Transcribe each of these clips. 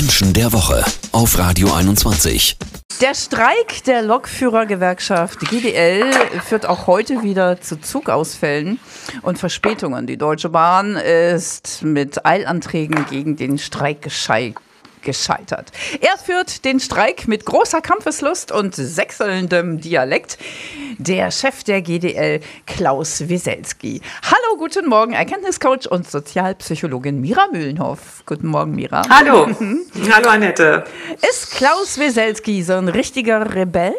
Menschen der Woche auf Radio 21. Der Streik der Lokführergewerkschaft GDL führt auch heute wieder zu Zugausfällen und Verspätungen. Die Deutsche Bahn ist mit Eilanträgen gegen den Streik gescheitert gescheitert. Er führt den Streik mit großer Kampfeslust und sechselndem Dialekt. Der Chef der GDL, Klaus Wieselski. Hallo, guten Morgen, Erkenntniscoach und Sozialpsychologin Mira Mühlenhoff. Guten Morgen, Mira. Hallo. Hallo, Annette. Ist Klaus Wieselski so ein richtiger Rebell?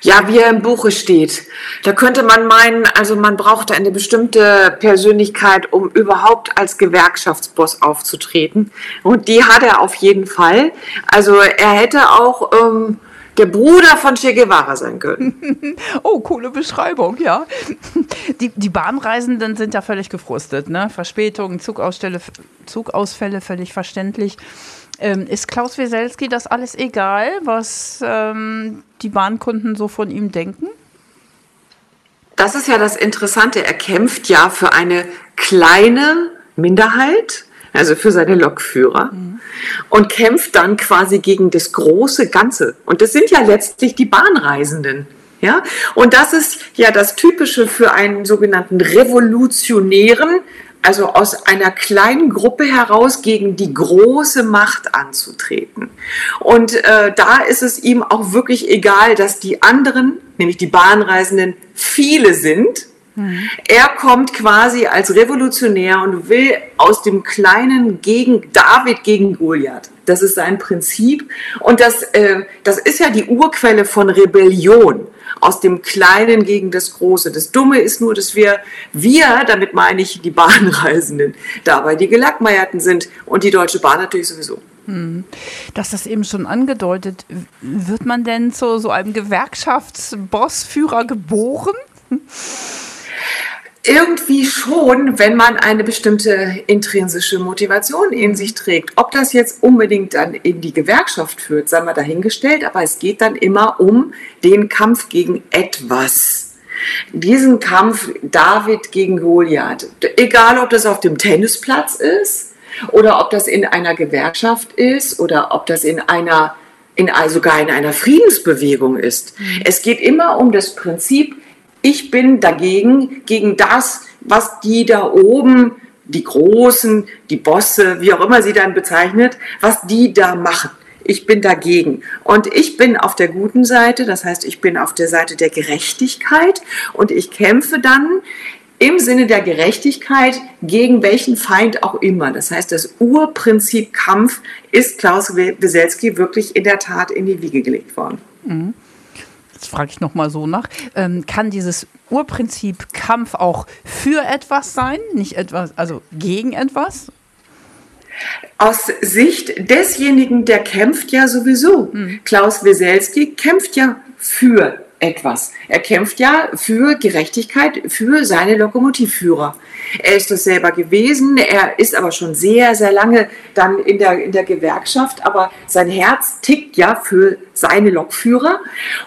Ja, wie er im Buche steht. Da könnte man meinen, also man braucht eine bestimmte Persönlichkeit, um überhaupt als Gewerkschaftsboss aufzutreten. Und die hat er auf jeden Fall. Also er hätte auch ähm, der Bruder von Che Guevara sein können. oh, coole Beschreibung, ja. Die, die Bahnreisenden sind ja völlig gefrustet, ne? Verspätungen, Zugausfälle, Zugausfälle völlig verständlich. Ähm, ist Klaus Wieselski das alles egal, was ähm, die Bahnkunden so von ihm denken? Das ist ja das Interessante. Er kämpft ja für eine kleine Minderheit, also für seine Lokführer, mhm. und kämpft dann quasi gegen das große Ganze. Und das sind ja letztlich die Bahnreisenden. Ja? Und das ist ja das Typische für einen sogenannten Revolutionären, also aus einer kleinen Gruppe heraus gegen die große Macht anzutreten. Und äh, da ist es ihm auch wirklich egal, dass die anderen, nämlich die Bahnreisenden, viele sind. Mhm. Er kommt quasi als Revolutionär und will aus dem Kleinen gegen David gegen Goliath. Das ist sein Prinzip. Und das, äh, das ist ja die Urquelle von Rebellion aus dem Kleinen gegen das Große. Das Dumme ist nur, dass wir, wir, damit meine ich die Bahnreisenden, dabei die Gelackmeierten sind und die Deutsche Bahn natürlich sowieso. Hm. Das eben schon angedeutet. Wird man denn zu so einem Gewerkschaftsbossführer geboren? Irgendwie schon, wenn man eine bestimmte intrinsische Motivation in sich trägt. Ob das jetzt unbedingt dann in die Gewerkschaft führt, sei mal dahingestellt, aber es geht dann immer um den Kampf gegen etwas. Diesen Kampf David gegen Goliath, egal ob das auf dem Tennisplatz ist oder ob das in einer Gewerkschaft ist oder ob das in einer in, sogar in einer Friedensbewegung ist. Mhm. Es geht immer um das Prinzip, ich bin dagegen, gegen das, was die da oben, die Großen, die Bosse, wie auch immer sie dann bezeichnet, was die da machen. Ich bin dagegen. Und ich bin auf der guten Seite, das heißt, ich bin auf der Seite der Gerechtigkeit und ich kämpfe dann im Sinne der Gerechtigkeit gegen welchen Feind auch immer. Das heißt, das Urprinzip Kampf ist Klaus Weselski wirklich in der Tat in die Wiege gelegt worden. Mhm jetzt frage ich nochmal so nach, ähm, kann dieses Urprinzip Kampf auch für etwas sein, nicht etwas, also gegen etwas? Aus Sicht desjenigen, der kämpft ja sowieso. Hm. Klaus Weselski kämpft ja für etwas. Er kämpft ja für Gerechtigkeit für seine Lokomotivführer. Er ist das selber gewesen, er ist aber schon sehr, sehr lange dann in der, in der Gewerkschaft, aber sein Herz tickt ja für seine Lokführer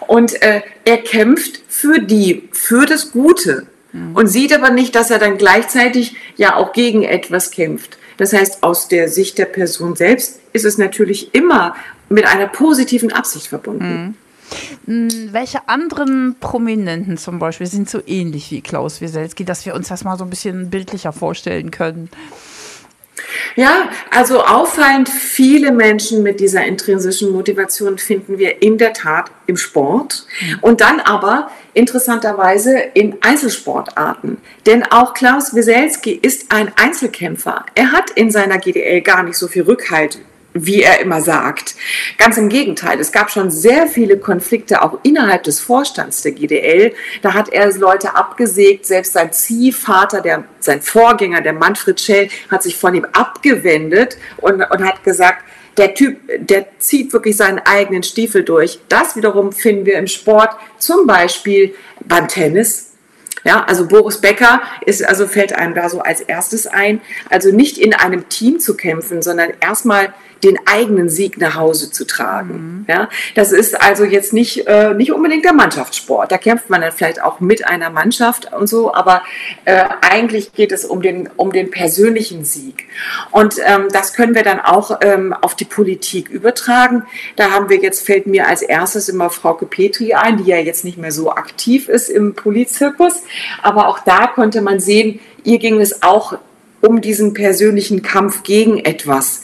und äh, er kämpft für die, für das Gute mhm. und sieht aber nicht, dass er dann gleichzeitig ja auch gegen etwas kämpft. Das heißt, aus der Sicht der Person selbst ist es natürlich immer mit einer positiven Absicht verbunden. Mhm. Hm, welche anderen Prominenten zum Beispiel sind so ähnlich wie Klaus Wieselski, dass wir uns das mal so ein bisschen bildlicher vorstellen können? Ja, also auffallend viele Menschen mit dieser intrinsischen Motivation finden wir in der Tat im Sport mhm. und dann aber interessanterweise in Einzelsportarten. Denn auch Klaus Wieselski ist ein Einzelkämpfer. Er hat in seiner GDL gar nicht so viel Rückhalt wie er immer sagt. Ganz im Gegenteil, es gab schon sehr viele Konflikte auch innerhalb des Vorstands der GDL. Da hat er Leute abgesägt, selbst sein Ziehvater, der, sein Vorgänger, der Manfred Schell, hat sich von ihm abgewendet und, und hat gesagt, der Typ, der zieht wirklich seinen eigenen Stiefel durch. Das wiederum finden wir im Sport, zum Beispiel beim Tennis. Ja, also Boris Becker ist, also fällt einem da so als erstes ein, also nicht in einem Team zu kämpfen, sondern erstmal den eigenen Sieg nach Hause zu tragen. Mhm. Ja, das ist also jetzt nicht, äh, nicht unbedingt der Mannschaftssport. Da kämpft man dann vielleicht auch mit einer Mannschaft und so, aber äh, eigentlich geht es um den, um den persönlichen Sieg. Und ähm, das können wir dann auch ähm, auf die Politik übertragen. Da haben wir jetzt, fällt mir als erstes immer Frauke Petri ein, die ja jetzt nicht mehr so aktiv ist im Polizirkus. Aber auch da konnte man sehen, ihr ging es auch um diesen persönlichen Kampf gegen etwas.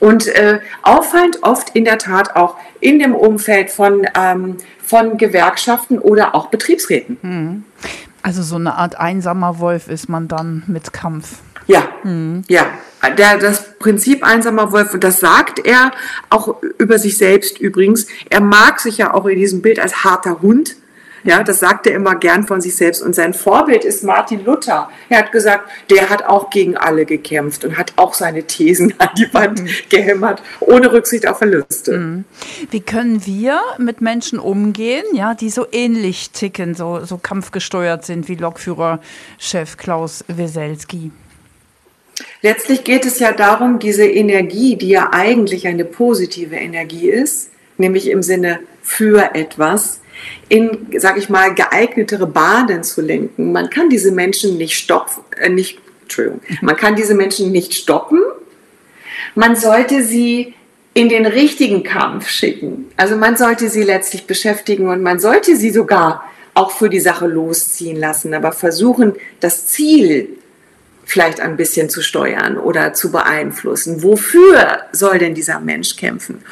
Und äh, auffallend oft in der Tat auch in dem Umfeld von, ähm, von Gewerkschaften oder auch Betriebsräten. Hm. Also so eine Art einsamer Wolf ist man dann mit Kampf. Ja, hm. ja. Der, das Prinzip einsamer Wolf, und das sagt er auch über sich selbst übrigens, er mag sich ja auch in diesem Bild als harter Hund ja, das sagt er immer gern von sich selbst. Und sein Vorbild ist Martin Luther. Er hat gesagt, der hat auch gegen alle gekämpft und hat auch seine Thesen an die Wand mhm. gehämmert, ohne Rücksicht auf Verluste. Mhm. Wie können wir mit Menschen umgehen, ja, die so ähnlich ticken, so, so kampfgesteuert sind wie Lokführerchef Klaus Weselski? Letztlich geht es ja darum, diese Energie, die ja eigentlich eine positive Energie ist, nämlich im Sinne für etwas, in, sag ich mal, geeignetere Bahnen zu lenken. Man kann diese Menschen nicht stoppen, äh, nicht, Entschuldigung, man kann diese Menschen nicht stoppen. Man sollte sie in den richtigen Kampf schicken. Also man sollte sie letztlich beschäftigen und man sollte sie sogar auch für die Sache losziehen lassen, aber versuchen, das Ziel vielleicht ein bisschen zu steuern oder zu beeinflussen. Wofür soll denn dieser Mensch kämpfen?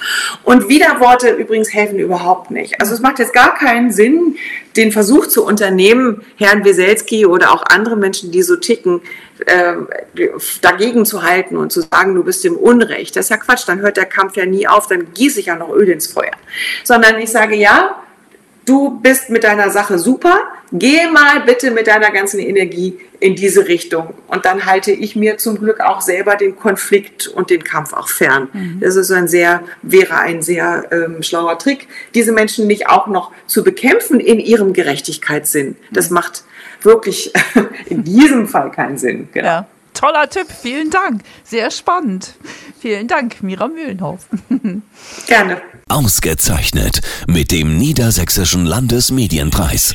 Und Widerworte übrigens helfen überhaupt nicht. Also es macht jetzt gar keinen Sinn, den Versuch zu unternehmen, Herrn Weselski oder auch andere Menschen, die so ticken, äh, dagegen zu halten und zu sagen, du bist im Unrecht. Das ist ja Quatsch, dann hört der Kampf ja nie auf, dann gieße ich ja noch Öl ins Feuer. Sondern ich sage, ja, du bist mit deiner Sache super, geh mal bitte mit deiner ganzen Energie in diese Richtung. Und dann halte ich mir zum Glück auch selber den Konflikt und den Kampf auch fern. Mhm. Das ist ein sehr, wäre ein sehr ähm, schlauer Trick, diese Menschen nicht auch noch zu bekämpfen in ihrem Gerechtigkeitssinn. Das mhm. macht wirklich in diesem Fall keinen Sinn. Genau. Ja. Toller Tipp, vielen Dank. Sehr spannend. Vielen Dank, Mira Mühlenhof. Gerne. Ausgezeichnet mit dem Niedersächsischen Landesmedienpreis.